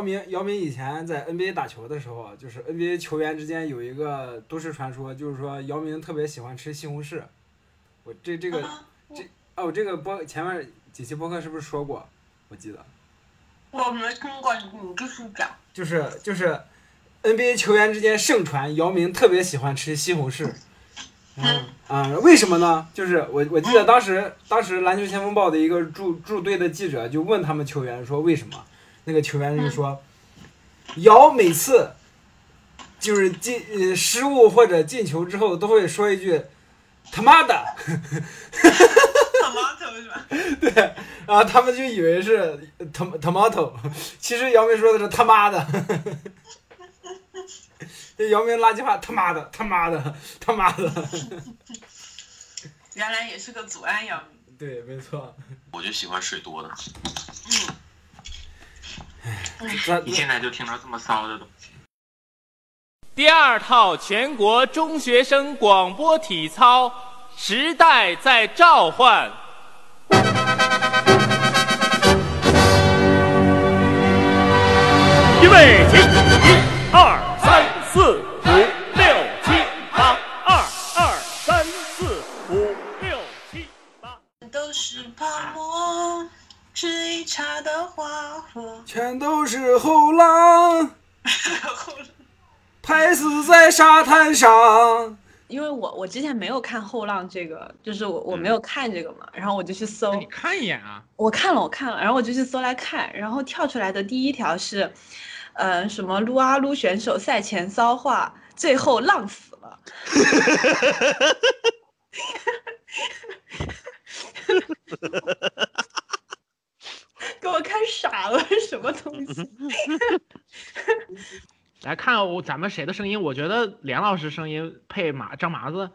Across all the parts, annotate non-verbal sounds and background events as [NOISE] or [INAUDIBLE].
姚明，姚明以前在 NBA 打球的时候，就是 NBA 球员之间有一个都市传说，就是说姚明特别喜欢吃西红柿。我这这个啊这哦，这个播前面几期播客是不是说过？我记得我没听过，你继续讲。就是就是 NBA 球员之间盛传姚明特别喜欢吃西红柿。嗯啊、为什么呢？就是我我记得当时当时篮球先锋报的一个驻驻队的记者就问他们球员说为什么，那个球员就说，姚每次就是进呃失误或者进球之后都会说一句他妈的，tomato 是吧？[LAUGHS] 对，然后他们就以为是 tom tomato，[LAUGHS] 其实姚明说的是他妈的。[LAUGHS] 这姚明垃圾话，他妈的，他妈的，他妈的，原来也是个祖安姚明。对，没错。我就喜欢水多的。那你现在就听到这么骚的东西。第二套全国中学生广播体操，时代在召唤。预备起，一、二、是一茶的花火。全都是后浪，拍死在沙滩上。因为我我之前没有看《后浪》这个，就是我我没有看这个嘛，然后我就去搜，你看一眼啊，我看了我看了，然后我就去搜来看，然后跳出来的第一条是，呃，什么撸啊撸选手赛前骚话，最后浪死了。傻了，什么东西？[LAUGHS] 来看我咱们谁的声音？我觉得梁老师声音配麻张麻子，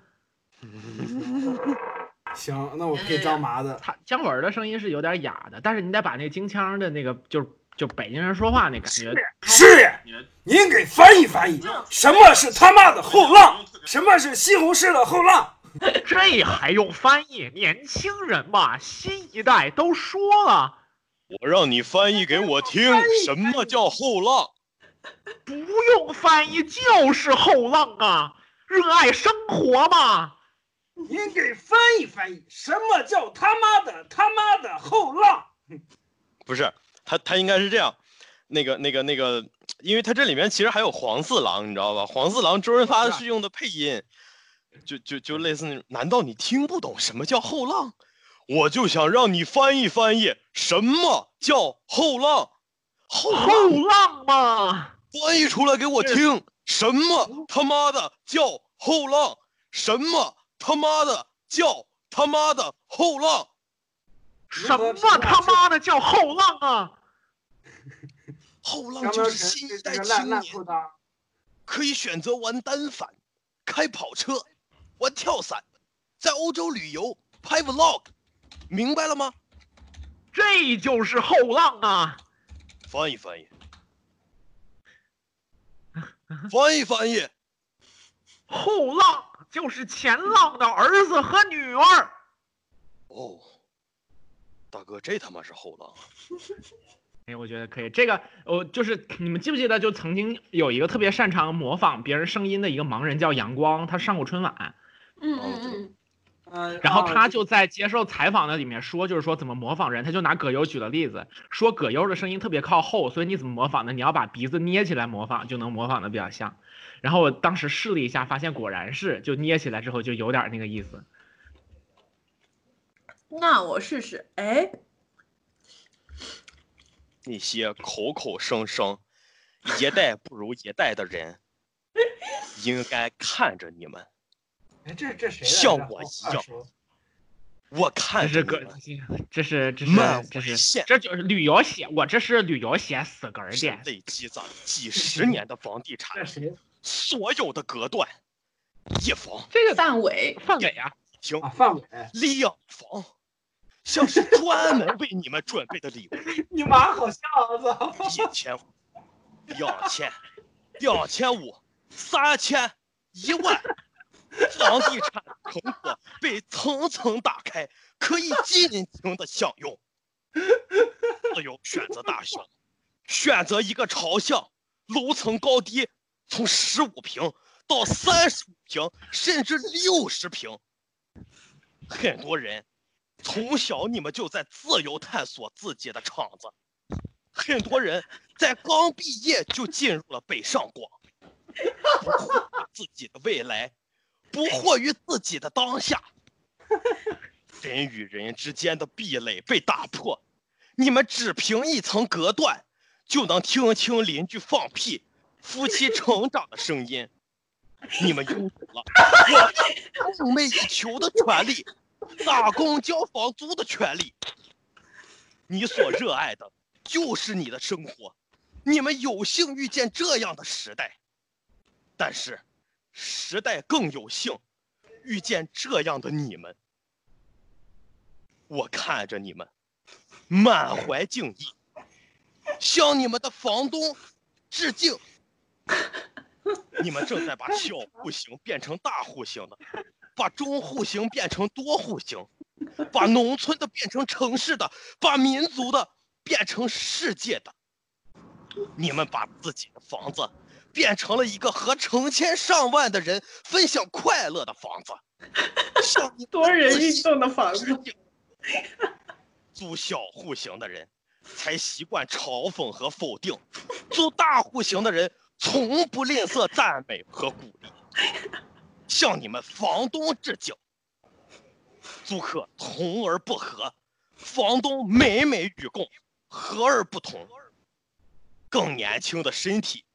[LAUGHS] 行，那我配张麻子。他姜文的声音是有点哑的，但是你得把那个京腔的那个，就是就北京人说话那感觉，是，您给翻译翻译，什么是他妈的后浪？什么是西红柿的后浪？这还用翻译？年轻人嘛，新一代都说了，我让你翻译给我听，什么叫后浪？不用翻译就是后浪啊，热爱生活嘛。您给翻译翻译，什么叫他妈的他妈的后浪？不是，他他应该是这样，那个那个那个，因为他这里面其实还有黄四郎，你知道吧？黄四郎周润发是用的配音，就就就类似那种。难道你听不懂什么叫后浪？我就想让你翻译翻译，什么叫后浪？后后浪浪嘛，翻译出来给我听，什么他妈的叫后浪？什么他妈的叫他妈的后浪？什么他妈的叫后浪啊？后浪就是新一代青年。可以选择玩单反、开跑车、玩跳伞，在欧洲旅游、拍 vlog，明白了吗？这就是后浪啊！翻译翻译，翻译翻译，后浪就是前浪的儿子和女儿。哦，大哥，这他妈是后浪啊！[LAUGHS] 哎，我觉得可以。这个，我就是你们记不记得，就曾经有一个特别擅长模仿别人声音的一个盲人叫阳光，他上过春晚，嗯嗯嗯，嗯，然后啊他就在接受采访的里面说，就是说怎么模仿人，他就拿葛优举了例子，说葛优的声音特别靠后，所以你怎么模仿呢？你要把鼻子捏起来模仿，就能模仿的比较像。然后我当时试了一下，发现果然是，就捏起来之后就有点那个意思。[LAUGHS] 那我试试。哎，那些口口声声一代不如一代的人，[LAUGHS] 应该看着你们。哎，这这谁来着？像我一样我这是葛看这个，，这是这漫是这是线这就是旅游写，我这是旅游写死根儿是的。累积攒 [LAUGHS] 几十年的房地产，谁所有的隔断，一房、这个范伟，范伟啊，厅、啊？范伟，两房，像是专门为你们准备的礼物。[LAUGHS] 你妈好像我操！一千五、两千、两千五、三千、一万，房地产成果被层层打开，可以尽情的享用。自由选择大学，选择一个朝向，楼层高低从十五平到三十五平，甚至六十平。很多人从小你们就在自由探索自己的场子，很多人在刚毕业就进入了北上广，[LAUGHS] 自己的未来，不惑于自己的当下。人与人之间的壁垒被打破，你们只凭一层隔断，就能听清邻居放屁、夫妻成长的声音。你们拥有了我梦寐以求的权利，打工交房租的权利。你所热爱的就是你的生活，你们有幸遇见这样的时代，但是时代更有幸遇见这样的你们。我看着你们，满怀敬意，向你们的房东致敬。你们正在把小户型变成大户型的，把中户型变成多户型，把农村的变成城市的，把民族的变成世界的。你们把自己的房子变成了一个和成千上万的人分享快乐的房子，像你 [LAUGHS] 多人运动的房子。租小户型的人才习惯嘲讽和否定，租大户型的人从不吝啬赞美和鼓励。向你们房东致敬。租客同而不和，房东美美与共，和而不同。更年轻的身体，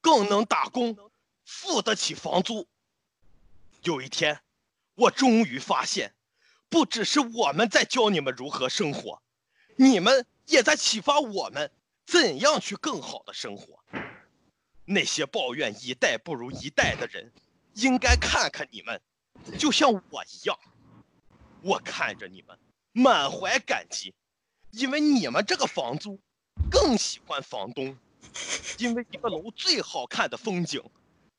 更能打工，付得起房租。有一天，我终于发现。不只是我们在教你们如何生活，你们也在启发我们怎样去更好的生活。那些抱怨一代不如一代的人，应该看看你们，就像我一样。我看着你们，满怀感激，因为你们这个房租更喜欢房东，[LAUGHS] 因为一个楼最好看的风景，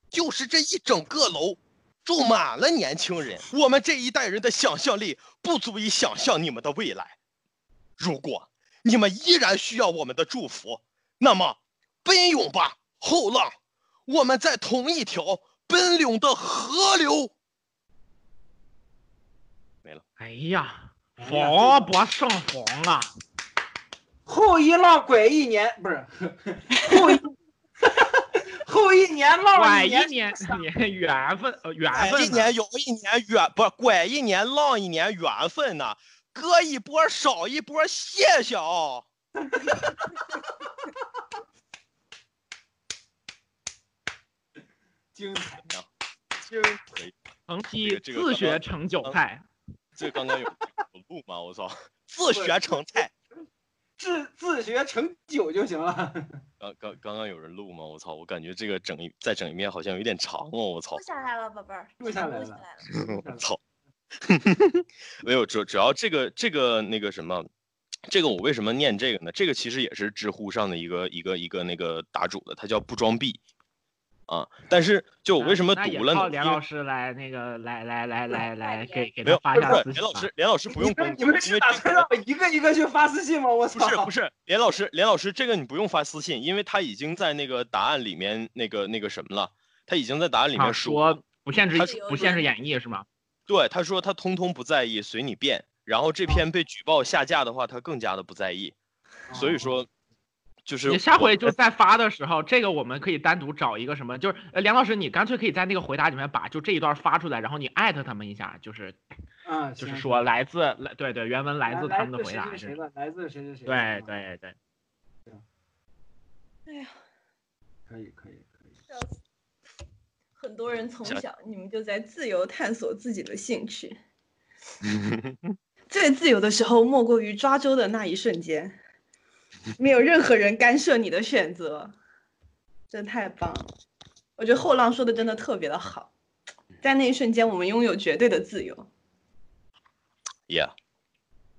就是这一整个楼。住满了年轻人，我们这一代人的想象力不足以想象你们的未来。如果你们依然需要我们的祝福，那么奔涌吧，后浪！我们在同一条奔涌的河流。没了。哎呀，防不胜防啊！后一浪拐一年，不是后一。[LAUGHS] 后一年浪拐一年，[LAUGHS] 缘分，呃缘分一年有一年缘，不是拐一年浪一年缘分呢，割一波少一波，谢谢 [LAUGHS] 啊！精彩呀，精彩！成批自学成韭刚菜。这刚刚有有录吗？我操，自学成才。自自学成酒就行了。[LAUGHS] 刚刚刚刚有人录吗？我操，我感觉这个整一再整一遍好像有点长哦，我操录。下来了，宝贝儿，录下来了录下来了。我 [LAUGHS] 操！没有，主主要这个这个那个什么，这个我为什么念这个呢？这个其实也是知乎上的一个一个一个那个答主的，他叫不装逼啊。但是就我为什么那也读了连老师来那个来来来来 [LAUGHS] 来给给没有，他发不是不是，一下私信吧连老师，连老师不用你们你们因为这个是打算让我一个一个去发私信吗？我操！不是不是，连老师连老师，这个你不用发私信，因为他已经在那个答案里面那个那个什么了，他已经在答案里啊面说不限制不限制演绎是吗？对，他说他通通不在意，随你便。然后这篇被举报下架的话，他更加的不在意。所以说，就是你下回就在发的时候，这个我们可以单独找一个什么，就是呃梁老师，你干脆可以在那个回答里面把就这一段发出来，然后你艾特他们一下，就是嗯，就是说来自来对对原文来自他们的回谁答是，谁谁的，来自谁谁谁。对啊，对对，[LAUGHS] 哎呀，可以可以可以。很多人从小你们就在自由探索自己的兴趣。[LAUGHS] 最自由的时候，莫过于抓周的那一瞬间，[LAUGHS] 没有任何人干涉你的选择，真的太棒了！我觉得后浪说的真的特别的好，在那一瞬间，我们拥有绝对的自由。，yeah，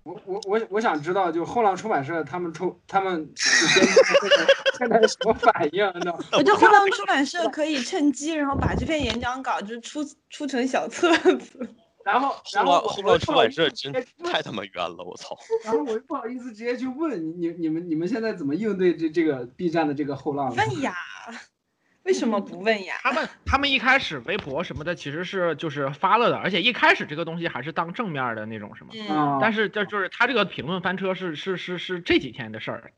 我我我我想知道，就后浪出版社他们出他们 [LAUGHS] 现在什么反应？你知道吗？我觉得后浪出版社可以趁机，然后把这篇演讲稿就是出出成小册子。然后然后后我我浪后浪出版社真太他妈冤了，我操！[LAUGHS] 然后我又不好意思直接去问你你你们你们现在怎么应对这这个 B 站的这个后浪呢？问呀，[LAUGHS] 为什么不问呀？他们他们一开始微博什么的其实是就是发了的，而且一开始这个东西还是当正面的那种什么，但是这就是他这个评论翻车是是是是这几天的事儿，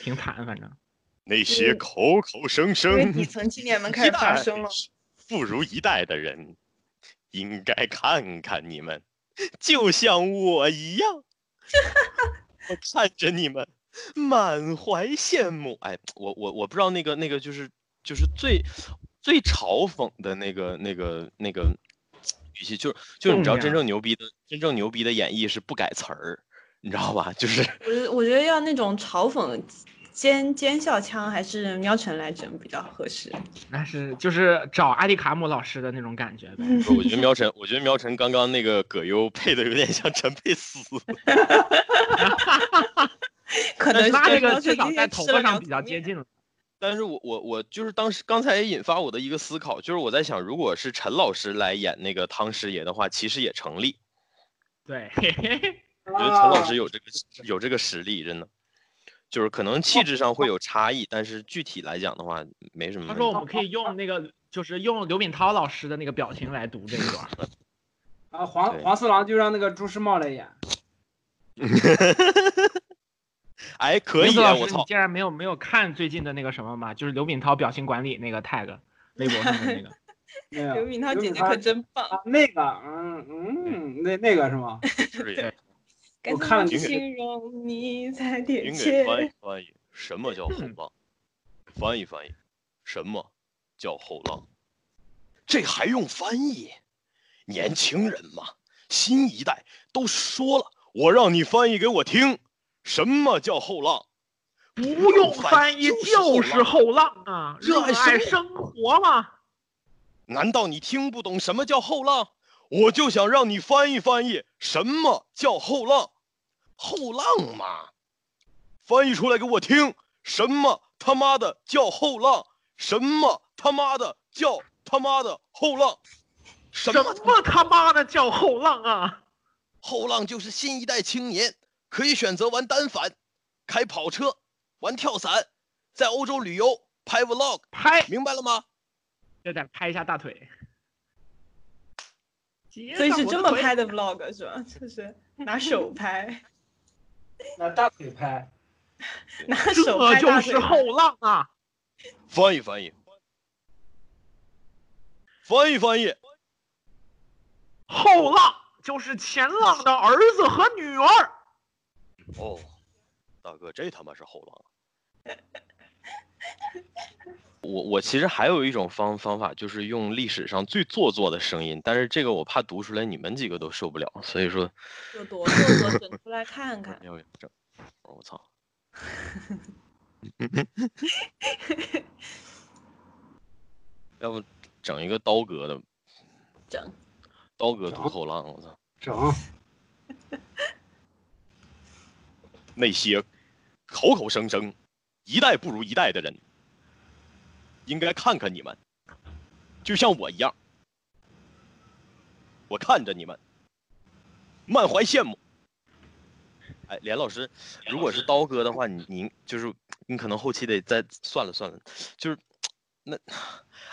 挺惨，反正。那些口口声声为底层青年们开始发声了。不如一代的人，应该看看你们，[LAUGHS] 就像我一样。[LAUGHS] 我看着你们，满怀羡慕。哎，我我我不知道那个那个就是就是最最嘲讽的那个那个那个语气，就是就是你知道真正牛逼的真正牛逼的演绎是不改词儿，你知道吧？就是我觉得我觉得要那种嘲讽奸奸笑腔，还是喵晨来整比较合适。那是就是找阿迪卡姆老师的那种感觉呗。我觉得 [LAUGHS] 喵晨，我觉得喵晨刚刚那个葛优配的有点像陈佩斯。[LAUGHS] 可能是他这个至少在头发上比较。接近了。但是我我我就是当时刚才也引发我的一个思考，就是我在想，如果是陈老师来演那个汤师爷的话，其实也成立。对，嘿嘿嘿我觉得陈老师有这个有这个实力，真的，就是可能气质上会有差异，但是具体来讲的话，没什么。他说我们可以用那个就是用刘敏涛老师的那个表情来读这一段。[LAUGHS] 啊，黄黄四郎就让那个朱时茂来演。[LAUGHS] 哎，可以啊，我操！竟然没有没有看最近的那个什么吗？就是刘敏涛表情管理那个 tag，微博上的那个。[LAUGHS] 刘敏涛姐姐可真棒，啊，那个，嗯嗯，那那个是吗？就是该我看了形容你才您贴给翻译。翻译，什么叫后浪？翻译翻译，什么叫后浪？这还用翻译？年轻人嘛，新一代都说了，我让你翻译给我听，什么叫后浪？不用翻译就是后浪啊，热热爱爱生生活嘛。难道你听不懂什么叫后浪？我就想让你翻译翻译，什么叫后浪？后浪嘛，翻译出来给我听，什么他妈的叫后浪？什么他妈的叫他妈的后浪？什什么么他妈的叫后浪啊？后浪就是新一代青年可以选择玩单反、开跑车、玩跳伞，在欧洲旅游、拍 vlog，拍，明白了吗？就得拍一下大腿。所以是这么拍的。的 vlog 是吧？就是拿手拍，[LAUGHS] 拿大腿拍。[LAUGHS] 拿手这就是后浪啊！翻译翻译，翻译翻译。后浪就是前浪的儿子和女儿。哦，大哥，这他妈是后浪啊！[LAUGHS] 我我其实还有一种方方法，就是用历史上最做作的声音，但是这个我怕读出来你们几个都受不了，所以说 [LAUGHS] 有多做作，整出来看看。要整。我操！[LAUGHS] 要不整一个刀哥的，整刀哥读后浪，我操！整。那些口口声声一代不如一代的人，应该看看你们，就像我一样，我看着你们，满怀羡慕。哎，连老师，如果是刀哥的话，你您就是你可能后期得再算了算了，就是那，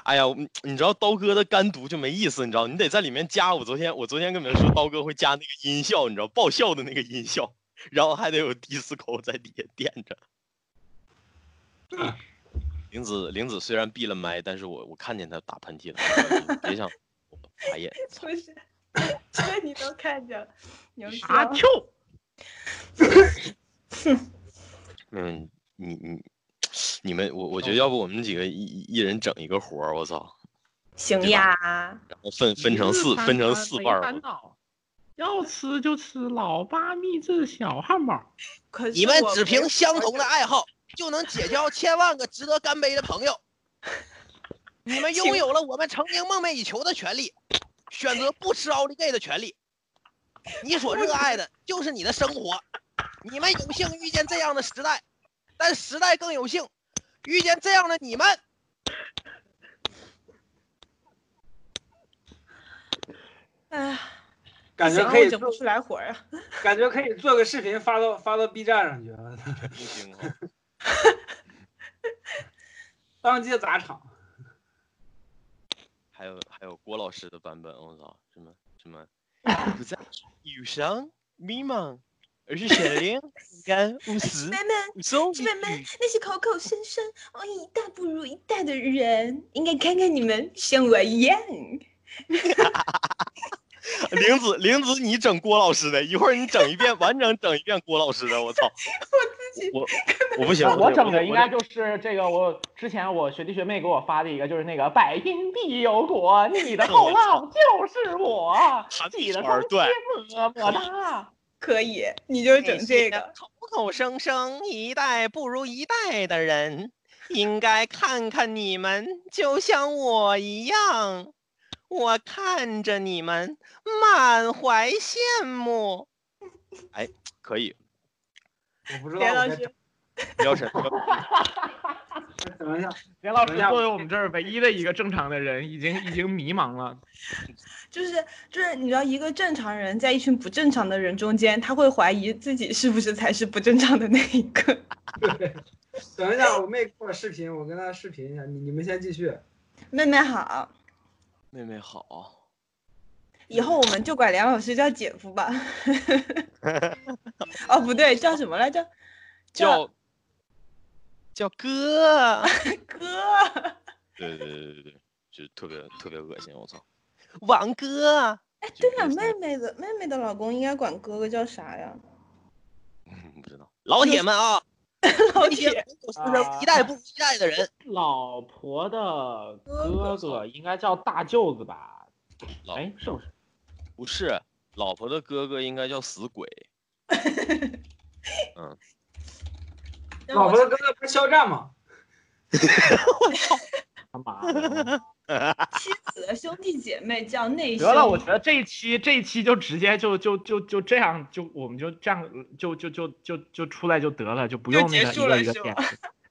哎呀，你知道刀哥的干读就没意思，你知道，你得在里面加。我昨天我昨天跟你们说，刀哥会加那个音效，你知道爆笑的那个音效，然后还得有迪斯科在底下垫着。玲子玲子虽然闭了麦，但是我我看见她打喷嚏了，[LAUGHS] 别想我打眼。[LAUGHS] 不是，[LAUGHS] 这你都看见了，牛逼了阿秋，嗯，你你你们，我我觉得要不我们几个一一一人整一个活儿，我操，行呀，然后分分成四分成四半儿要吃就吃老八秘制小汉堡。可是你们只凭相同的爱好，就能结交千万个值得干杯的朋友。你们拥有了我们曾经梦寐以求的权利，选择不吃奥利给的权利。你所热爱的就是你的生活。你们有幸遇见这样的时代，但时代更有幸遇见这样的你们。哎，感觉可以整不，出来活儿啊。感觉可以做个视频发到发到 B 站上去，全明星啊！[LAUGHS] [LAUGHS] 当街砸场。还有还有郭老师的版本，我操，什么什么，[LAUGHS] 不再忧伤迷茫，而是善良、勇敢、无私、妹妹，无所姐妹们畏惧。，那些口口声声哦一代不如一代的人，应该看看你们像我一样。[LAUGHS] [LAUGHS] 玲子，玲子，你整郭老师的，一会儿你整一遍，完整整一遍郭老师的，我操！[LAUGHS] 我自己我我不行，我整的应该就是这个，我之前我学弟学妹给我发的一个，就是那个百因必有果，你的 [LAUGHS] 后浪就是我，记得圈儿对么么哒。可以，你就整这个。口口声声一代不如一代的人，应该看看你们，就像我一样。我看着你们，满怀羡慕。哎可以，我不知 [LAUGHS] 道连老师姚晨，等一下，[LAUGHS] 连 [LAUGHS] 老师作为我们这儿唯一的一个正常的人，已经已经迷茫了。就是就是，你知道，一个正常人在一群不正常的人中间，他会怀疑自己是不是才是不正常的那一个。等一下，我妹给我视频，我跟她视频一下，你你们先继续。妹妹好，妹妹好，以后我们就管梁老师叫姐夫吧。哦，不对，叫什么来着？叫叫哥，[LAUGHS] 哥。对对对对对对，就特别特别恶心，我操！王哥，哎，对了，就类似妹妹的妹妹的老公应该管哥哥叫啥呀？嗯不知道，老铁们啊，[LAUGHS] 老铁，口口声声一代不如一代的人，[LAUGHS] 老婆的哥哥哥应该叫大舅子吧？哎，是不是？不是老婆的哥哥应该叫死鬼，[LAUGHS] 嗯，老婆的哥哥不是肖战吗？他妈的！[LAUGHS] 妻子的兄弟姐妹叫内兄。得了，我觉得这一期这一期就直接就就就就这样，就我们就这样就就就就就出来就得了，就不用那个一个一个是吗点。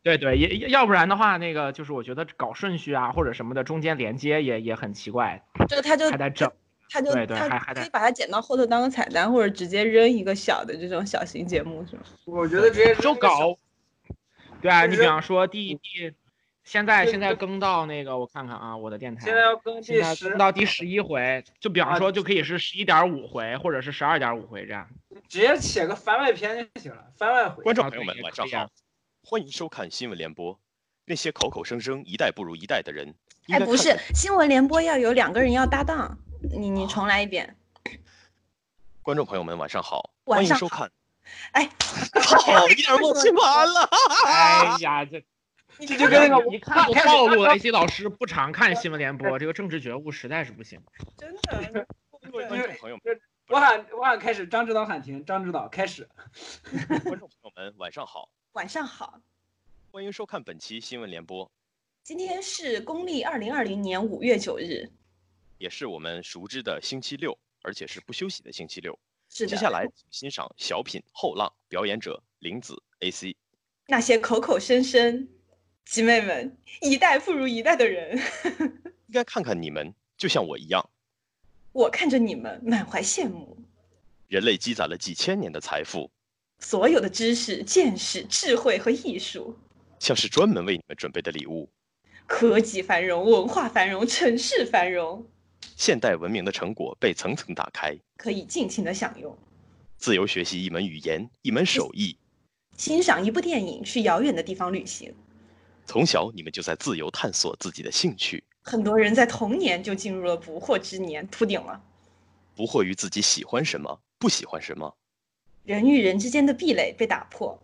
对对，也要不然的话，那个就是我觉得搞顺序啊或者什么的，中间连接也也很奇怪，就他就还在整。他就对对还还得可以把它剪到后头当个彩蛋，或者直接扔一个小的这种小型节目，是吗？我觉得直接就搞。对啊，你比方说第第，现在现在更到那个，我看看啊，我的电台现在要更现在第十更，到第十一回，就比方啊说就可以是十一点五回，或者是十二点五回这样。直接写个番外篇就行了，番外回。观众朋友们晚上好，欢迎收看新闻联播。那些口口声声一代不如一代的人，哎，不是新闻联播要有两个人要搭档，你你重来一遍。观众朋友们晚上好，晚上好欢迎收看。哎，[LAUGHS] 好一点默契完了，哎呀，这 [LAUGHS] 这就跟那个一看就暴露了。AC 老师不常看新闻联播，这个政治觉悟实在是不行。[LAUGHS] 真的，观众朋友们，我喊我喊开始，张指导喊停，张指导开始。[LAUGHS] 观众朋友们晚上好，晚上好，欢迎收看本期新闻联播，今天是公历二零二零年五月九日。也是我们熟知的星期六，而且是不休息的星期六。是，接下来请欣赏小品《后浪》，表演者林子 AC。那些口口声声，姐妹们，一代不如一代的人，[LAUGHS] 应该看看你们，就像我一样，我看着你们满怀羡慕。人类积攒了几千年的财富，所有的知识、见识、智慧和艺术，像是专门为你们准备的礼物。科技繁荣、文化繁荣、城市繁荣，现代文明的成果被层层打开，可以尽情的享用。自由学习一门语言、一门手艺。欣赏一部电影，去遥远的地方旅行。从小你们就在自由探索自己的兴趣，很多人在童年就进入了不惑之年，秃顶了。不惑于自己喜欢什么，不喜欢什么。人与人之间的壁垒被打破，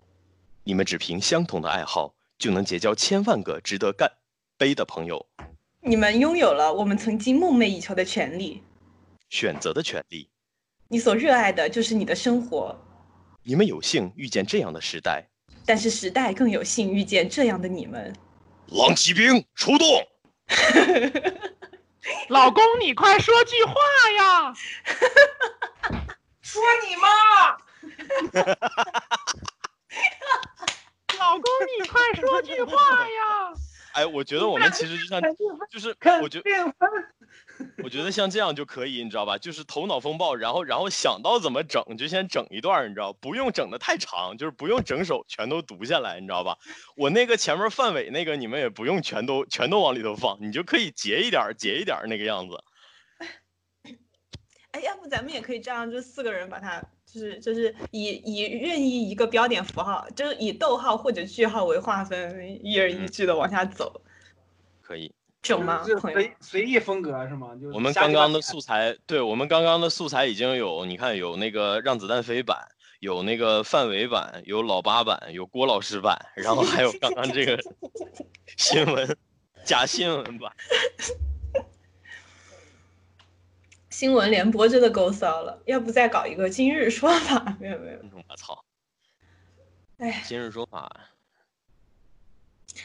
你们只凭相同的爱好，就能结交千万个值得干杯的朋友。你们拥有了我们曾经梦寐以求的权利。选择的权利，你所热爱的就是你的生活，你们有幸遇见这样的时代。但是时代更有幸遇见这样的你们。狼骑兵出动！[LAUGHS] 老公，你快说句话呀！[LAUGHS] 说你妈！[LAUGHS] 老公，你快说句话呀！哎，我觉得我们其实就像，就是我觉得，我觉得像这样就可以，你知道吧？就是头脑风暴，然后然后想到怎么整就先整一段儿，你知道，不用整的太长，就是不用整首全都读下来，你知道吧？我那个前面范伟那个你们也不用全都全都往里头放，你就可以截一点截一点那个样子。哎，要不咱们也可以这样，就四个人把它，就是就是以以任意一个标点符号，就是以逗号或者句号为划分，一人一句的往下走，可以，整吗？随随意风格是吗？就我们刚刚的素材，对我们刚刚的素材已经有，你看有那个让子弹飞版，有那个范伟版，有老八版，有郭老师版，然后还有刚刚这个 [LAUGHS] 新闻假新闻版。新闻联播真的够骚了，要不再搞一个今日说法？[LAUGHS] 没有没有，我操！哎，今日说法，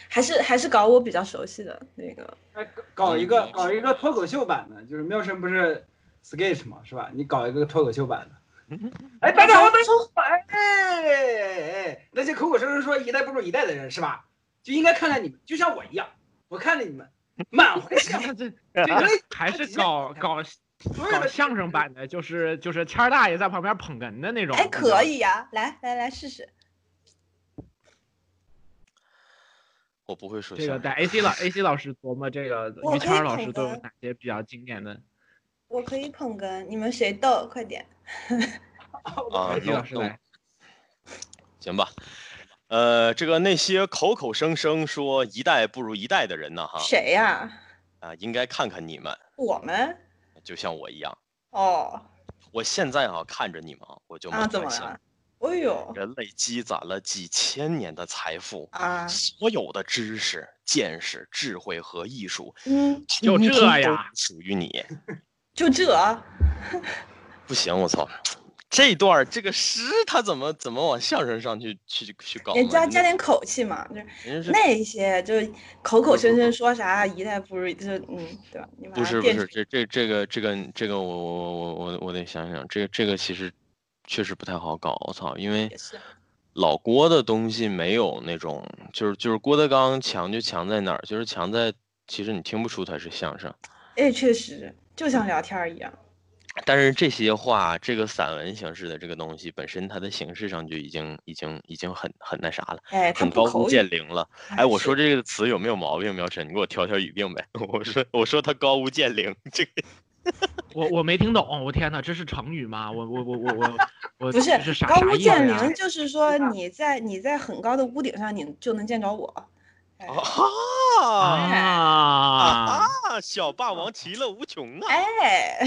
还是还是搞我比较熟悉的那个，哎搞搞一个嗯搞一个脱口秀版的，就是妙神不是 sketch 嘛，是吧？你搞一个脱口秀版的。哎，大家好，大家好，哎哎哎，那些口口声声说一代不如一代的人是吧？就应该看看你们，就像我一样，我看着你们满怀相那 [LAUGHS] 这还是搞搞搞相声版的，就是就是谦儿大爷在旁边捧哏的那种。哎，可以呀、来来来试试。我不会说这个在相声 AC 老 AC 老师琢磨这个于谦儿老师都有哪些比较经典的？我可以捧哏，你们谁逗？快点！[LAUGHS] 啊那老师来，行吧。呃，这个那些口口声声说一代不如一代的人呢，哈谁呀、啊，应该看看你们，我们？就像我一样。哦，我现在啊看着你们啊，我就啊，满怀羡慕怎么了？哎呦，人类积攒了几千年的财富，啊，所有的知识、见识、智慧和艺术，嗯，就这呀属于你。就这，[LAUGHS] 不行，我操！这段这个诗，他怎么怎么往相声上去去去搞呢？也加加点口气嘛，就是那些就是口口声声说啥一代不如一，就是嗯，对吧？你不是不是这这这个这个这个我我我我我得想想，这个这个其实确实不太好搞，我操，因为老郭的东西没有那种，就是就是郭德纲强就强在哪儿，就是强在其实你听不出他是相声，哎，确实就像聊天儿一样。但是这些话，这个散文形式的这个东西本身它的形式上就已经已经已经很很那啥了，哎，很高屋建瓴了。哎，哎我说这个词有没有毛病？苗晨，你给我调调语病呗。[LAUGHS] 我说我说他高屋建瓴，这个 [LAUGHS] 我我没听懂，我天呐，这是成语吗？我我我我我 [LAUGHS] 我不是是高屋？建瓴，就是说你在你在很高的屋顶上，你就能见着我。哎啊啊，啊！小霸王其乐无穷 [LAUGHS] 啊！哎，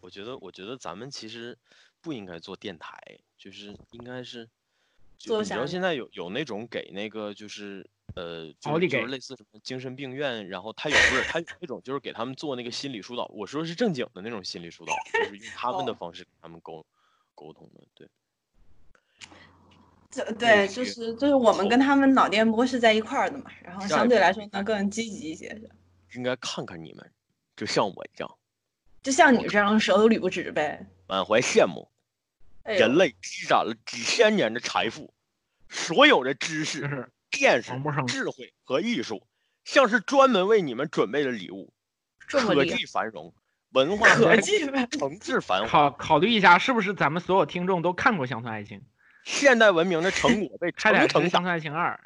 我觉得我觉得咱们其实不应该做电台，就是应该是。就你知道现在有有那种给那个就是呃，就是就是类似什么精神病院，然后他有不是他有那种就是给他们做那个心理疏导，我说是正经的那种心理疏导，就是用他们的哦方式跟他们沟沟通的，对。这对，就是就是我们跟他们脑电波是在一块儿的嘛，然后相对来说呢更积极一些，是应该看看你们，就像我一样，就像你这样舌头捋不直呗。满怀羡慕。哎人类积攒了几千年的财富，所有的知识、就是见识智慧和艺术，像是专门为你们准备的礼物。科技繁荣，文化科繁荣技，城市繁华，考考虑一下，是不是咱们所有听众都看过《乡村爱情》？现代文明的成果被 [LAUGHS] 差点是《层层打，乡村爱情二》。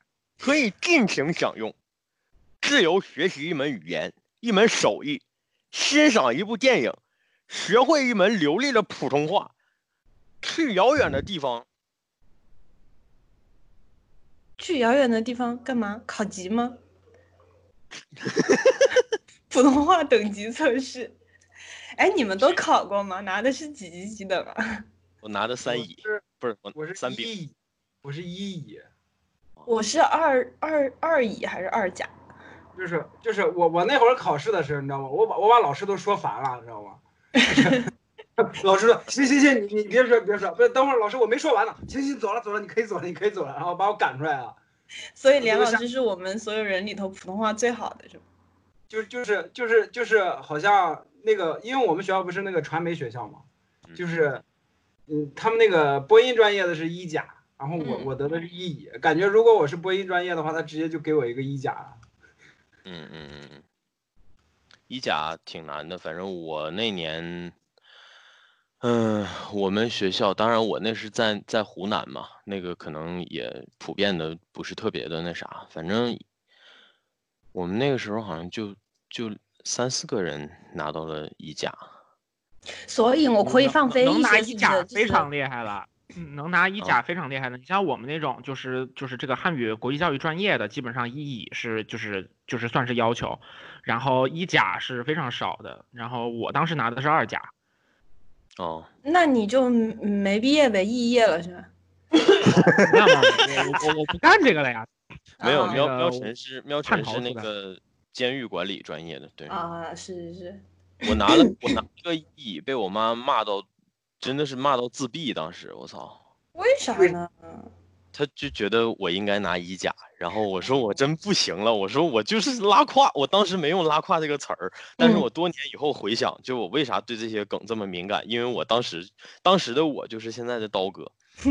可以尽情享用，自由学习一门语言、一门手艺，欣赏一部电影，学会一门流利的普通话，去遥远的地方去遥远的地方干嘛？考级吗？[LAUGHS] 普通话等级测试。哎，你们都考过吗？拿的是几级的吧？我拿的三乙，是不是我我是三丙，我是一乙，我是二二二乙还是二甲？就是就是我我那会儿考试的时候，你知道吗？我把我把老师都说烦了，你知道吗？[LAUGHS] [LAUGHS] 老师说行行行，你你别说别说，不是等会儿老师我没说完呢，行行走了走了，你可以走了你可以走了，然后把我赶出来了。[LAUGHS] 所以连老师是我们所有人里头普通话最好的，是吗？就就是就是就是好像那个，因为我们学校不是那个传媒学校嘛，嗯就是嗯，他们那个播音专业的是一甲，然后我嗯我得的是一乙，感觉如果我是播音专业的话，他直接就给我一个一甲了。嗯嗯嗯嗯，一甲挺难的，反正我那年，嗯，我们学校，当然我那是在在湖南嘛，那个可能也普遍的不是特别的那啥，反正我们那个时候好像就就三四个人拿到了一甲，所以我可以放飞能拿一些是不是？就是甲非常厉害了。嗯，能拿一甲非常厉害的。你像我们那种就是就是这个汉语国际教育专业的，基本上一乙是就是就是算是要求，然后一甲是非常少的。然后我当时拿的是二甲，哦，那你就嗯没毕业呗，肄业了是吧？[LAUGHS] 没有没有没有我我我不干这个了呀。[LAUGHS] 没有，啊喵喵那个晨是喵晨是那个监狱管理专业的，对，啊，是是是，我拿了 [LAUGHS] 我拿了个一乙，被我妈骂到，真的是骂到自闭，当时我操。为啥呢？他就觉得我应该拿一甲，然后我说我真不行了，我说我就是拉胯，我当时没用拉胯这个词儿，但是嗯我多年以后回想，就我为啥对这些梗这么敏感，因为我当时当时的我就是现在的刀哥，[LAUGHS]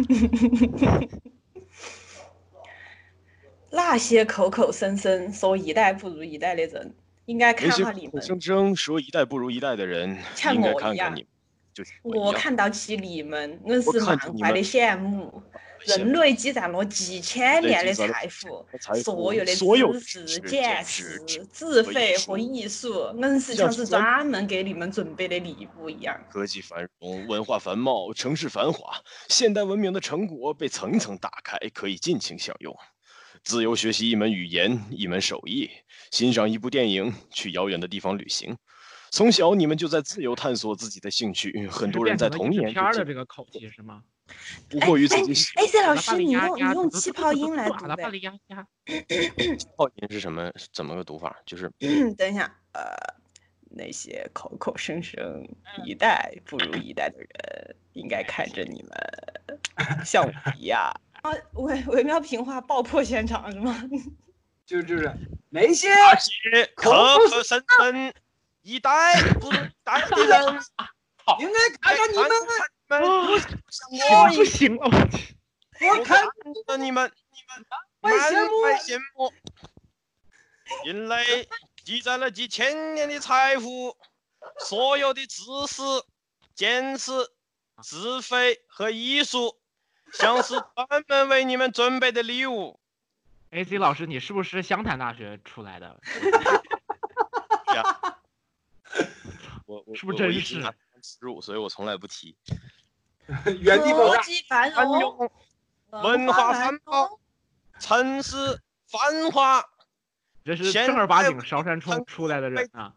那些口口声声说一代不如一代的人，应该看看你们。口声声说一代不如一代的人，像应该我一样看看你我看到起你们，我我是满怀的羡慕。人类积攒了几千年的财富，所有的知识、见见识识、智慧和艺术，硬是像是专门给你们准备的礼物一样。科技繁荣，文化繁茂，城市繁华，现代文明的成果被层层打开，可以尽情享用。自由学习一门语言，一门手艺，欣赏一部电影，去遥远的地方旅行。从小你们就在自由探索自己的兴趣，很多人在童年片的这个口气是吗？不过于自己喜哎，C 老师，你用你用气泡音来读呗。嘟啊啦巴里呀呀泡音是什么？怎么个读法？就是等一下，呃，那些口口声声一代不如一代的人，应该看着你们，像我一样。啊，惟惟妙平话爆破现场是吗？[LAUGHS] 就就是那些那些口口声声一代不如一代的人，应该看看你们，们我像不行了，我看着你们，你们。会羡慕满怀羡慕。人类积攒了几千年的财富，所有的知识、见识、智慧和艺术，像是专门为你们准备的礼物。[LAUGHS] A C 老师，你是不是湘潭大学出来的？[LAUGHS] 我我是不是真是一直拿它当耻辱，所以我从来不提。[LAUGHS] 原地爆炸，繁荣，繁，文化繁荣，城市繁华。这是正儿八经韶山冲出来的人啊！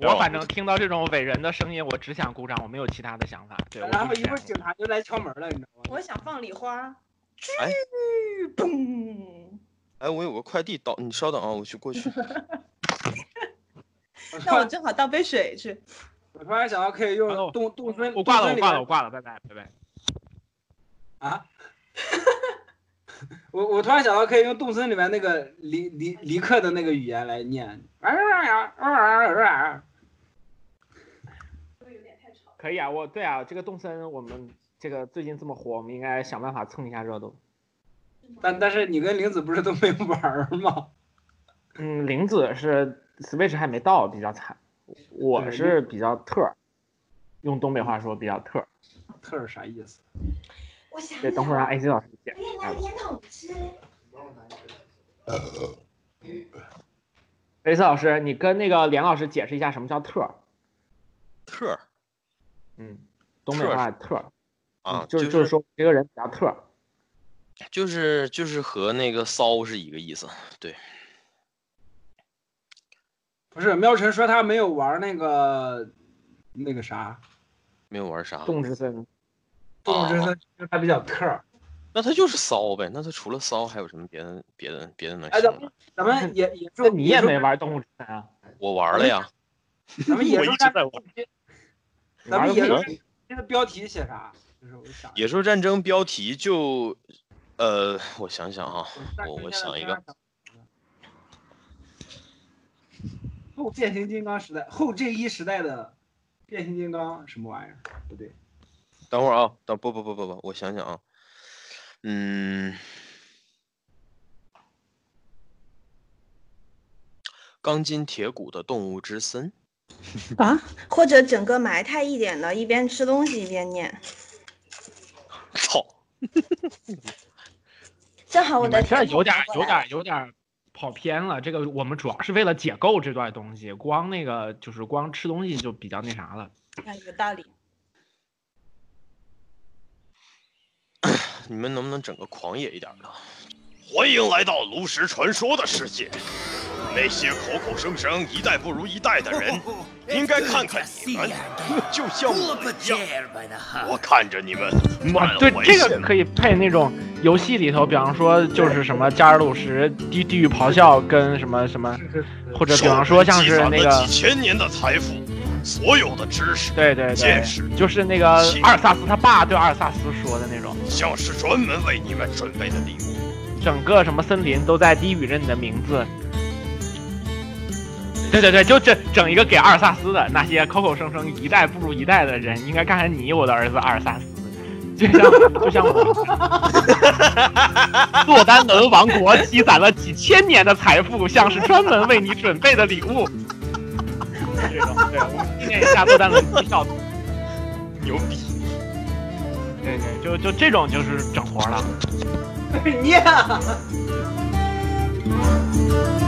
我反正听到这种伟人的声音，我只想鼓掌，我没有其他的想法。对，然后一会儿警察就来敲门了，你知道吗？我想放礼花，哎嘣。哎，我有个快递到，你稍等啊，我去过去。[LAUGHS] 那我正好倒杯水去。我突然想到可以用动动森，我挂了，我挂了，我挂了，拜拜，拜拜。啊！[LAUGHS] 我我突然想到可以用动森里面那个离离离克的那个语言来念。可以啊，我对啊，这个动森我们这个最近这么火，我们应该想办法蹭一下热度。但但是你跟玲子不是都没玩儿吗？嗯，玲子是 Switch 还没到，比较惨。我是比较特儿，用东北话说比较特儿。特是啥意思？我想对，等会儿让 AC 老师解释一下吧。甜筒吃。AC 老师，你跟那个连老师解释一下什么叫特儿？特儿嗯，东北话特儿啊，嗯就是就就是说这个人比较特儿。就是就是和那个骚是一个意思。对，不是，喵晨说他没有玩那个那个啥没有玩啥。动之森，动物之森，就是他比较特儿。那他就是骚呗。那他除了骚还有什么别的别的别的能哎，咱们？咱们也也那说，你也没玩动物之森啊？我玩了呀。咱们野我一直兽战在玩咱们野兽战这个标题写啥？就是我想野兽战争标题就，呃，我想想啊，我我想一个，后变形金刚时代，后 G 一时代的变形金刚什么玩意儿？不对，等会儿啊，等不不不不不，我想想啊，嗯，钢筋铁骨的动物之森。啊，或者整个埋汰一点的，一边吃东西一边念。操！正好我的甜有点有点有点跑偏了。这个我们主要是为了解构这段东西，光那个就是光吃东西就比较那啥了。啊，有道理。你们能不能整个狂野一点的？欢迎来到炉石传说的世界。那些口口声声一代不如一代的人，[LAUGHS] 应该看看你们，就像我一样。我看着你们满啊，对，这个可以配那种游戏里头，比方说就是什么加尔鲁什地地狱咆哮跟什么什么，或者比方说像是那个几千年的财富，所有的知识，对对见识对，就是那个阿尔萨斯他爸对阿尔萨斯说的那种，像是专门为你们准备的礼物。整个什么森林都在低语着你的名字。对对对，就整整一个给阿尔萨斯的那些口口声声一代不如一代的人，应该看看你，我的儿子阿尔萨斯，就像就像我，[LAUGHS] 洛丹伦王国积攒了几千年的财富，像是专门为你准备的礼物。这种，对，我们纪念一下洛丹伦七少。牛逼！对对，就就这种就是整活了。念。谁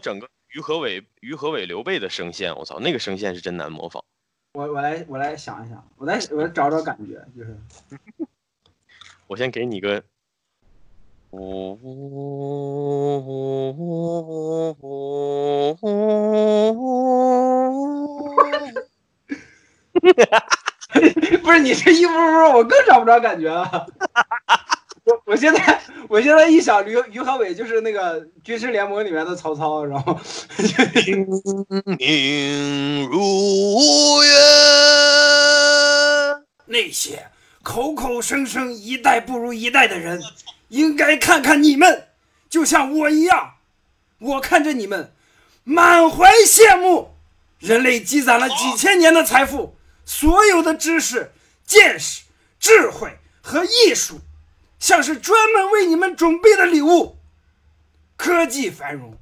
整个于和伟于和伟刘备的声线？我操，那个声线是真难模仿。我我来我来想一想，我来我来找找感觉，就是我先给你个，不是你这一不不，我更找不着感觉了。我 [LAUGHS] 我现在我现在一想，于于和伟就是那个军事联盟里面的曹操，然后明 [LAUGHS] 如月。那些口口声声一代不如一代的人，应该看看你们，就像我一样，我看着你们，满怀羡慕。人类积攒了几千年的财富，所有的知识、见识、智慧和艺术，像是专门为你们准备的礼物。科技繁荣，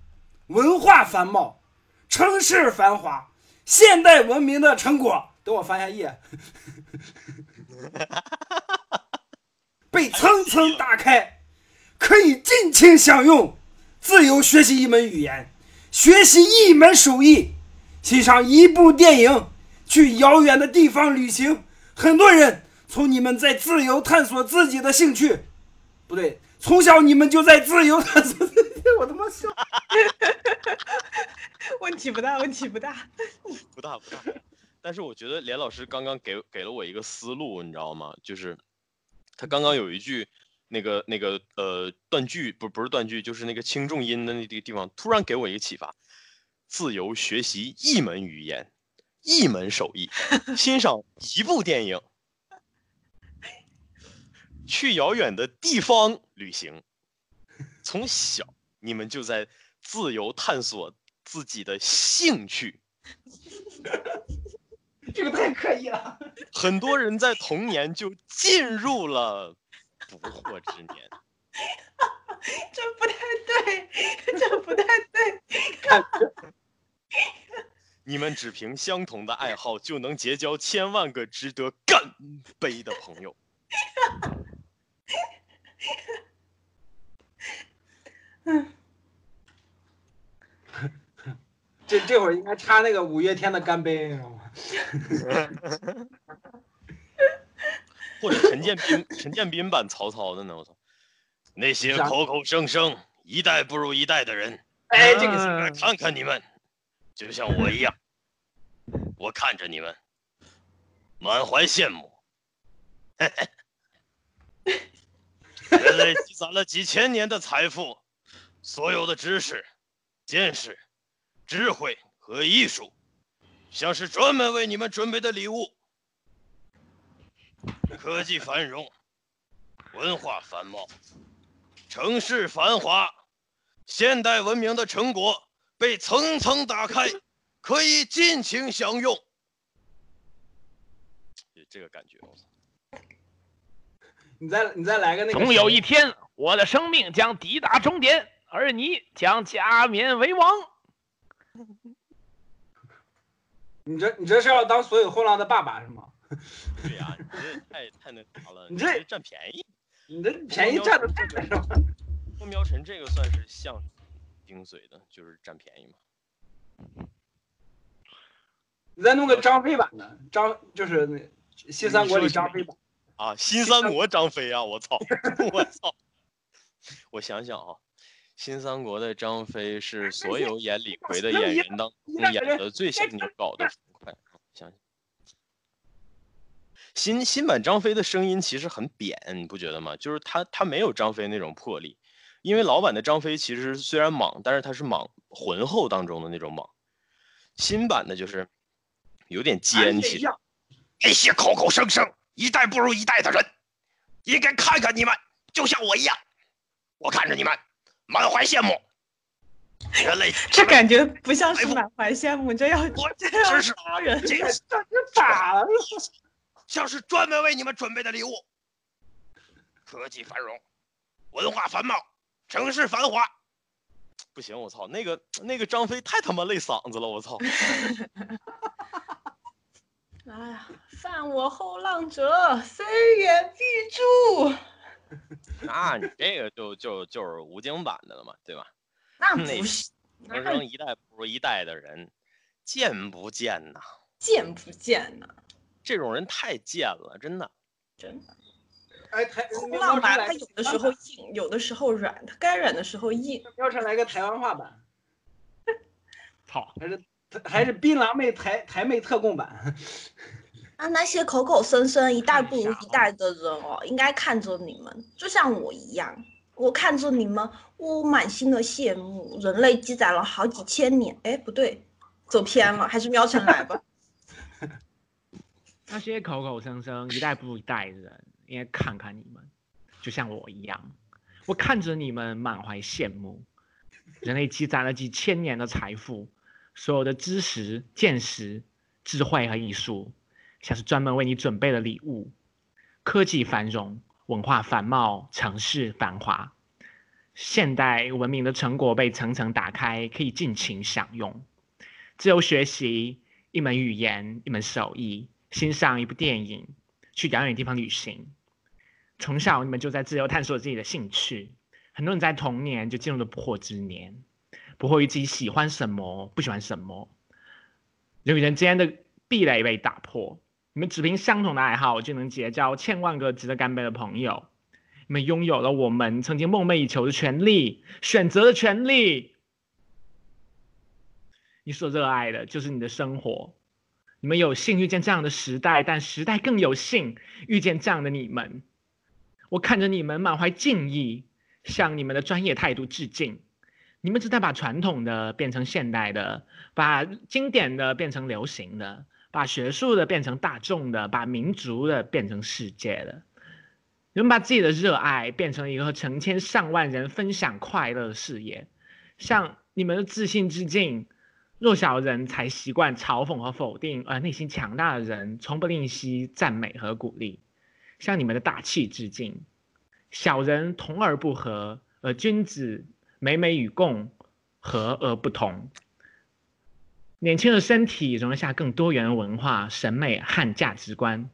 文化繁茂，城市繁华，现代文明的成果。等我翻下页。[LAUGHS] 被层层打开，可以尽情享用，自由学习一门语言，学习一门手艺，欣赏一部电影，去遥远的地方旅行。很多人从你们在自由探索自己的兴趣，不对，从小你们就在自由探索。[LAUGHS] 我他妈笑。[LAUGHS] 问题不大，问题不大。不大不大。但是我觉得连老师刚刚给给了我一个思路，你知道吗？就是他刚刚有一句那个那个呃断句，不不是断句，就是那个轻重音的那个地方，突然给我一个启发：自由学习一门语言，一门手艺，欣赏一部电影，去遥远的地方旅行。从小你们就在自由探索自己的兴趣。[LAUGHS] 这个太刻意了。很多人在童年就进入了不惑之年。[LAUGHS] 这不太对，[LAUGHS] 这不太对。你们只凭相同的爱好就能结交千万个值得干杯的朋友。[LAUGHS] 这这会儿应该插那个五月天的干杯，你知道吗？[LAUGHS] 或者陈建斌、陈建斌版曹操的呢？我操！那些口口声声一代不如一代的人，哎，这个看看你们，就像我一样，我看着你们，满怀羡慕。[LAUGHS] 人类积攒了几千年的财富，所有的知识、见识、智慧和艺术，像是专门为你们准备的礼物。科技繁荣，文化繁茂，城市繁华，现代文明的成果被层层打开，可以尽情享用。这个感觉，我操！你再你再来个那个。总有一天，我的生命将抵达终点，而你将加冕为王。[LAUGHS] 你这你这是要当所有后浪的爸爸是吗？[LAUGHS] 对呀、你这太太那啥了，你这占便宜。你这便宜占的太是吧？风苗晨这个算是相声精髓的，就是占便宜嘛。你再弄个张飞版的，张就是那新三国里张飞版。啊，新三国张飞啊，我操，[LAUGHS] 我操！我想想啊，新三国的张飞是所有演李逵的演员当中演的最像牛搞的爽快。想想，新新版张飞的声音其实很扁，你不觉得吗？就是他他没有张飞那种魄力，因为老版的张飞其实虽然莽，但是他是莽浑厚当中的那种莽，新版的就是有点尖气。那些口口声声一代不如一代的人，应该看看你们，就像我一样，我看着你们，满怀羡慕。人类这感觉不像是满怀羡慕，这要这要杀人。这个咋了？[LAUGHS] 像是专门为你们准备的礼物。科技繁荣，文化繁茂，城市繁华。[TSK] 不行，我操，那个那个张飞太他妈累嗓子了，我操！[LAUGHS] [LAUGHS] 哎呀，犯我后浪者，虽远必诛。那你这个就就就是吴京版的了嘛，对吧？那那不是，人生一代不如一代的人，贱不贱呐？贱不贱呐？这种人太贱了，真的。真的，哎，台后浪吧，它有的时候硬，有的时候软，它该软的时候硬。要成来个台湾话版，[LAUGHS] 操！还是还是槟榔妹台台妹特供版。啊，那些口口声声一代不如一代的人哦，应该看着你们，就像我一样，我看着你们，我满心的羡慕。人类积攒了好几千年，哎，不对，走偏了，还是喵晨来吧。[LAUGHS] 那些口口声声一代不如一代的人，应该看看你们，就像我一样，我看着你们满怀羡慕。人类积攒了几千年的财富，所有的知识、见识、智慧和艺术，像是专门为你准备的礼物。科技繁荣，文化繁茂，城市繁华，现代文明的成果被层层打开，可以尽情享用。自由学习一门语言，一门手艺。欣赏一部电影，去遥远地方旅行。从小你们就在自由探索自己的兴趣，很多人在童年就进入了不惑之年，不惑于自己喜欢什么，不喜欢什么。人与人之间的壁垒被打破，你们只凭相同的爱好就能结交千万个值得干杯的朋友。你们拥有了我们曾经梦寐以求的权利，选择的权利。你所热爱的就是你的生活。你们有幸遇见这样的时代，但时代更有幸遇见这样的你们。我看着你们满怀敬意，向你们的专业态度致敬。你们正在把传统的变成现代的，把经典的变成流行的，把学术的变成大众的，把民族的变成世界的。你们把自己的热爱变成一个和成千上万人分享快乐的事业，向你们的自信致敬。弱小人才习惯嘲讽和否定，而内心强大的人从不吝惜赞美和鼓励，向你们的大气致敬。小人同而不和，而君子美美与共，和而不同。年轻的身体容得下更多元文化、审美和价值观。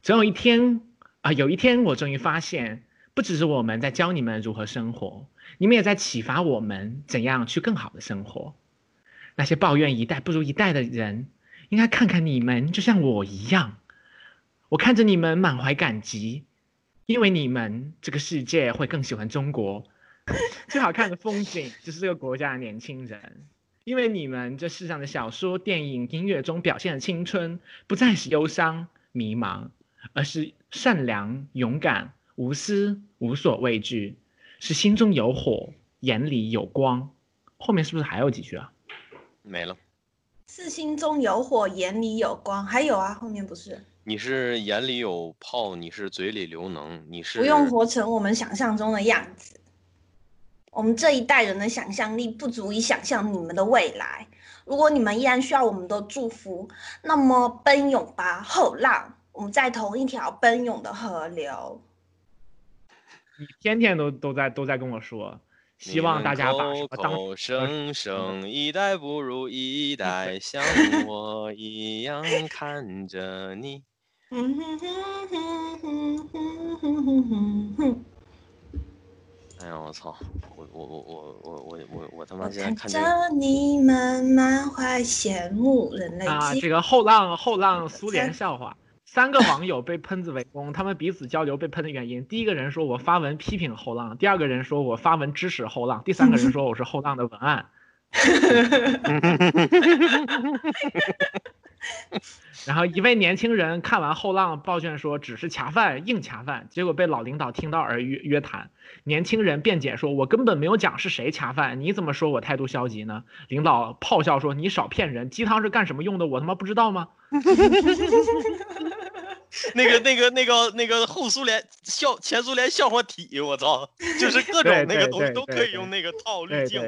总有一天啊，有一天我终于发现，不只是我们在教你们如何生活，你们也在启发我们怎样去更好的生活。那些抱怨一代不如一代的人，应该看看你们，就像我一样。我看着你们满怀感激，因为你们这个世界会更喜欢中国。[LAUGHS] 最好看的风景就是这个国家的年轻人，因为你们这世上的小说、电影、音乐中表现的青春，不再是忧伤、迷茫，而是善良、勇敢、无私、无所畏惧，是心中有火，眼里有光。后面是不是还有几句啊？没了。是心中有火，眼里有光。还有啊，后面不是？你是眼里有泡，你是嘴里流脓，你是不用活成我们想象中的样子。我们这一代人的想象力不足以想象你们的未来。如果你们依然需要我们的祝福，那么奔涌吧，后浪！我们在同一条奔涌的河流。你天天都都在都在跟我说，希望大家把口当口声声一代不如一代，[LAUGHS] 像我一样 [LAUGHS] 看着你。哼哼哼哼哼哼哼哼哼哎呀，我操！我我我我我我我他妈现在看着你们满怀羡慕人类啊！这个后浪后浪苏联笑话，三个网友被喷子围攻，他们彼此交流被喷的原因：第一个人说我发文批评后浪，第二个人说我发文支持后浪，第三个人说我是后浪的文案。[LAUGHS] 然后一位年轻人看完后浪抱怨说只是恰饭硬恰饭，结果被老领导听到而约约谈。年轻人辩解说：“我根本没有讲是谁恰饭，你怎么说我态度消极呢？”领导咆哮说：“你少骗人，鸡汤是干什么用的？我他妈不知道吗？” [LAUGHS] 那个那个那个那个后苏联笑前苏联笑话体，我操，就是各种那个东西都可以用那个套滤镜。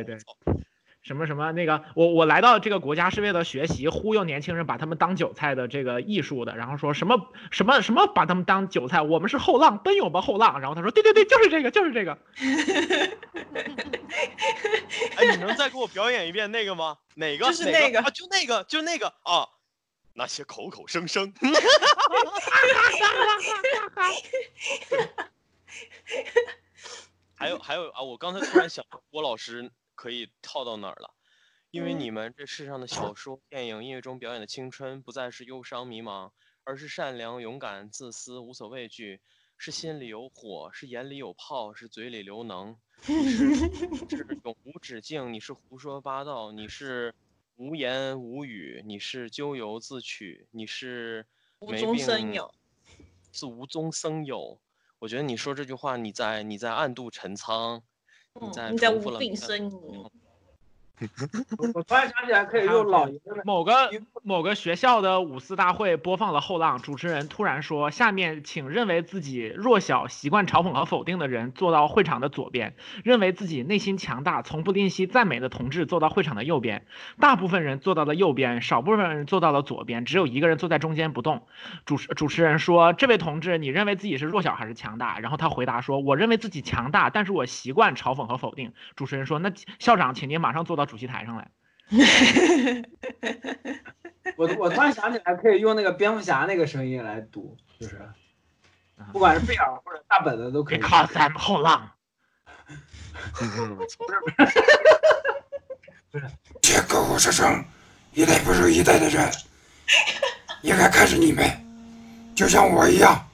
什么什么那个，我我来到这个国家是为了学习忽悠年轻人，把他们当韭菜的这个艺术的，然后说什么什么什么把他们当韭菜，我们是后浪，奔涌吧后浪。然后他说对对对，就是这个就是这个。[LAUGHS] 哎，你能再给我表演一遍那个吗？哪个？就是那个啊，就那个，就那个啊！那些口口声声，[LAUGHS] 还有还有啊！我刚才突然想，郭老师可以套到哪儿了？因为你们这世上的小说、电影、音乐中表演的青春，不再是忧伤迷茫，而是善良、勇敢、自私、无所畏惧，是心里有火，是眼里有泡，是嘴里流能。你是是永无止境，你是胡说八道，你是无言无语，你是咎由自取，你是无中生有，是无中生有。我觉得你说这句话，你在你在暗度陈仓，你在无病呻吟。[LAUGHS] 我突然想起来可以用老爷们某个某个学校的五四大会播放了后浪，主持人突然说：“下面请认为自己弱小、习惯嘲讽和否定的人坐到会场的左边，认为自己内心强大、从不吝惜赞美的同志坐到会场的右边。大部分人坐到了右边，少部分人坐到了左边，只有一个人坐在中间不动。”主持主持人说：“这位同志，你认为自己是弱小还是强大？”然后他回答说：“我认为自己强大，但是我习惯嘲讽和否定。”主持人说：“那校长，请您马上坐到主席台上来。[LAUGHS] ”我我突然想起来，可以用那个蝙蝠侠那个声音来读，就是，不管是贝尔或者大本的都可以。Because I'm 后浪。[LAUGHS] [LAUGHS] 这口口声声一代不如一代的人，应该看着你们，就像我一样，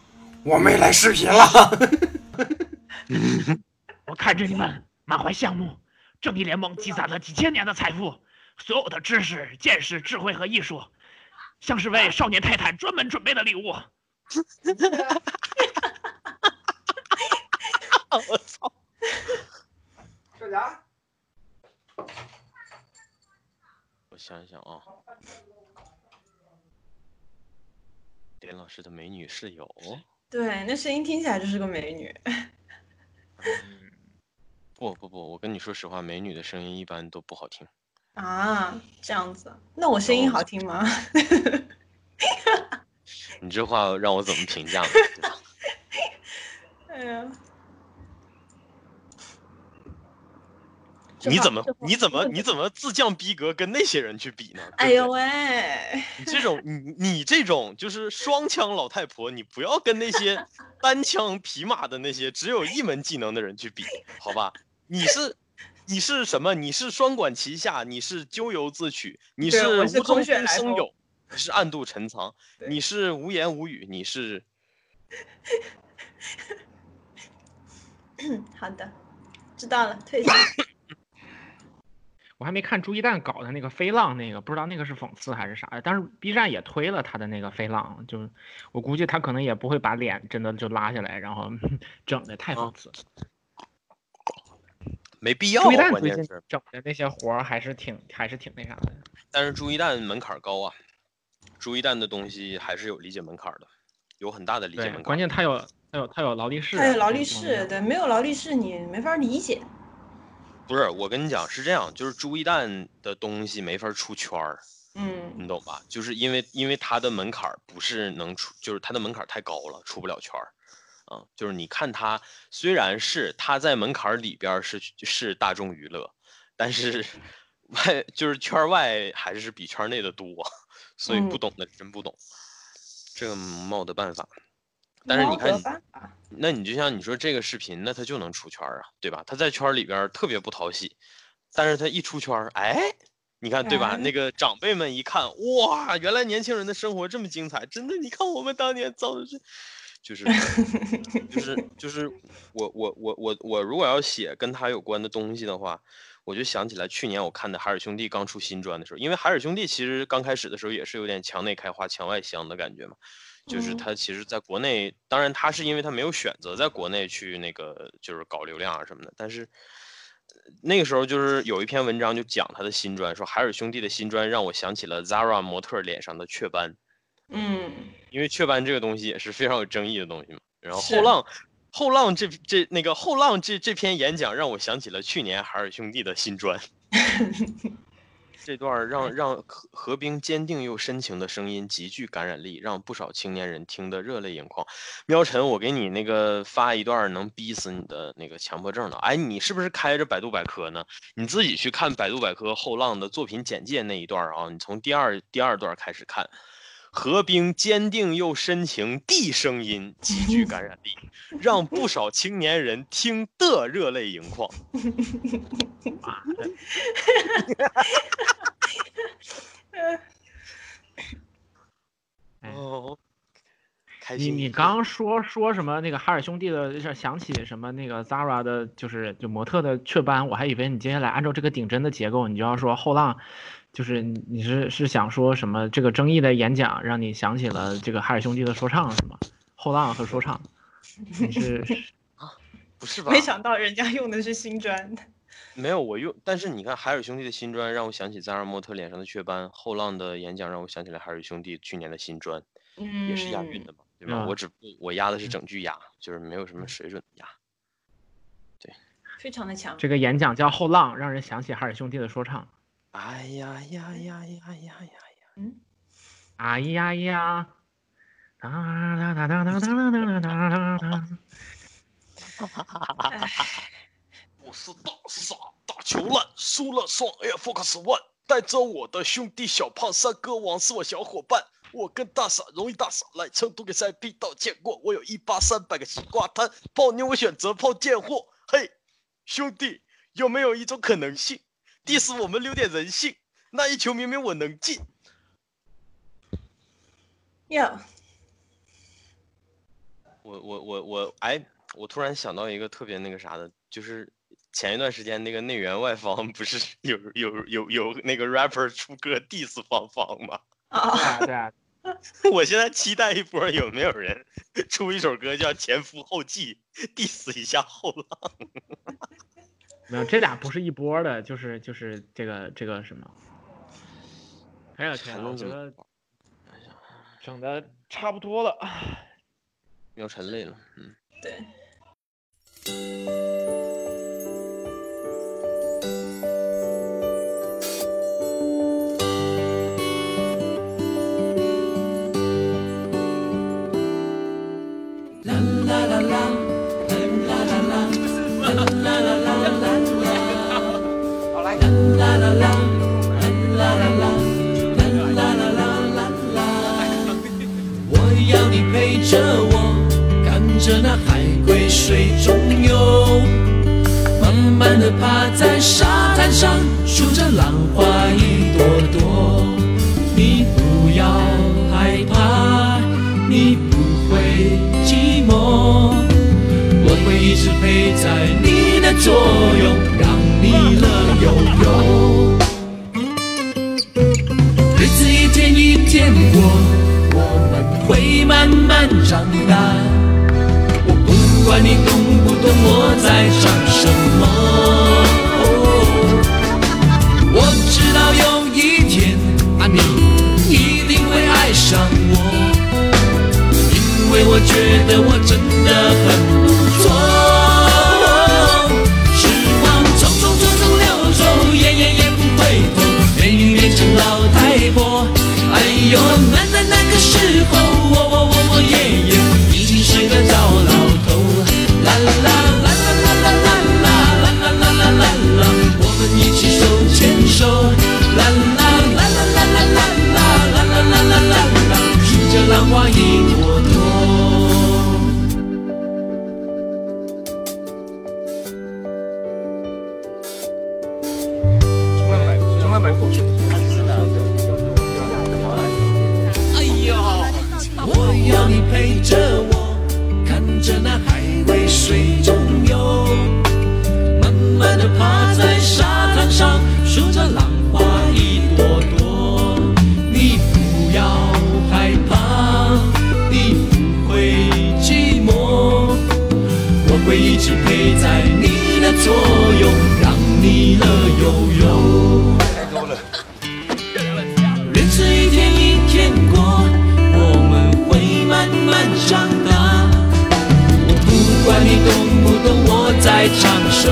我没来视频了。我看着你们满怀羡慕，正义联盟积攒了几千年的财富，所有的知识、见识、智慧和艺术，像是为少年泰坦专门准备的礼物。我操！少侠，我想想啊，连老师的美女室友，对，那声音听起来就是个美女。不不不，我跟你说实话，美女的声音一般都不好听。啊，这样子，那我声音好听吗？[LAUGHS] 你这话让我怎么评价呢？[LAUGHS] 哎呀，你怎么你怎么你怎么自降逼格跟那些人去比呢？哎呦喂，你这种你你这种就是双枪老太婆，你不要跟那些单枪匹马的那些只有一门技能的人去比，好吧？你是你是什么？你是双管齐下，你是咎由自取，你是无中生有，你是暗度陈仓，[LAUGHS] 你是无言无语，你是 [LAUGHS] 好的，知道了，退下。[LAUGHS] 我还没看朱一蛋搞的那个飞浪那个，不知道那个是讽刺还是啥的。但是 B 站也推了他的那个飞浪，就是我估计他可能也不会把脸真的就拉下来，然后 [LAUGHS] 整的太讽刺。没必要朱一啊，蛋最近关键是，整的那些活儿还是挺还是挺那啥的。但是朱一蛋门槛高啊，朱一蛋的东西还是有理解门槛的，有很大的理解门，槛。关键他有他有他有劳力士啊，还有劳力士，对，没有劳力士你没法理解。不是，我跟你讲是这样，就是朱一蛋的东西没法出圈儿，嗯你懂吧？就是因为因为他的门槛儿不是能出，就是他的门槛儿太高了，出不了圈儿。啊，就是你看他，虽然是他在门槛儿里边是是大众娱乐，但是外就是圈儿外还是比圈儿内的多，所以不嗯懂的真不懂，这个没有的办法。但是你看，那你就像你说这个视频，那他就能出圈儿啊，对吧？他在圈儿里边儿特别不讨喜，但是他一出圈儿，哎，你看对吧？哎那个长辈们一看，哇，原来年轻人的生活这么精彩，真的，你看我们当年造的 [LAUGHS] 是，就是就是就是我我我我我如果要写跟他有关的东西的话，我就想起来去年我看的海尔兄弟刚出新专的时候，因为海尔兄弟其实刚开始的时候也是有点墙内开花墙外香的感觉嘛。就是嗯他其实在国内，当然他是因为他没有选择在国内去那个就是搞流量啊什么的，但是呃那个时候就是有一篇文章就讲他的新专，说海尔兄弟的新专让我想起了 Zara 模特脸上的雀斑，嗯，因为雀斑这个东西也是非常有争议的东西嘛。然后后浪后浪这这那个后浪这这篇演讲让我想起了去年海尔兄弟的新专。[LAUGHS] 这段让让何何冰坚定又深情的声音极具感染力，让不少青年人听得热泪盈眶。喵晨，我给你那个发一段能逼死你的那个强迫症的。哎，你是不是开着百度百科呢？你自己去看百度百科后浪的作品简介那一段啊，你从第二第二段开始看。何冰坚定又深情地声音极具感染力，让不少青年人听得热泪盈眶。妈的，哎哦，开你心。你刚刚说说什么那个海尔兄弟的，是想起什么那个 Zara 的，就是就模特的雀斑，我还以为你接下来按照这个顶针的结构，你就要说后浪，就是你你是是想说什么这个争议的演讲让你想起了这个海尔兄弟的说唱是吗？后浪和说唱，你是 [LAUGHS] 啊不是吧？没想到人家用的是新专。[LAUGHS] 没有我用，但是你看海尔兄弟的新专让我想起赞尔莫特脸上的雀斑，后浪的演讲让我想起了海尔兄弟去年的新专，嗯，也是押韵的嘛，对吧？嗯我只不我押的是整句押，就是没有什么水准的押。对非常的强。这个演讲叫后浪，让人想起海尔兄弟的说唱。哎呀呀呀呀呀呀呀！嗯哎呀呀，哒哒哒哒哒哒哒哒哒哒哒。哎我是大傻大球烂，输了双 Air Focus One，带着我的兄弟小胖三哥王是我小伙伴。我跟大傻容易大傻来成都给塞逼道见过，我有一八三百个西瓜摊，泡妞我选择泡贱货。嘿，兄弟，有没有一种可能性，diss 我们留点人性？那一球明明我能进，哟，我我我我哎，我突然想到一个特别那个啥的，就是前一段时间那个内援外方不是有有有有那个 rapper 出歌 diss 方方吗？啊，对啊，[LAUGHS] 我现在期待一波有没有人出一首歌叫《前赴后继》，diss 一下后浪。[LAUGHS] 没有，这俩不是一波的，就是就是这个这个什么，可以了可以了，我觉得整的差不多了。秒沉累了，嗯。对，啦啦啦啦啦啦啦啦，我要你陪着我，看着那海龟水中游，慢慢的趴在沙滩上，数着浪花一朵朵。你不要害怕，你不会寂寞，我会一直陪在你的左右，让你乐长大。我不管你懂不懂我在唱什么，我知道有一天啊，你一定会爱上我，因为我觉得我真的很陪在你的左右，让你乐悠悠。日子一天一天过，我们会慢慢长大。我不管你懂不懂我在唱什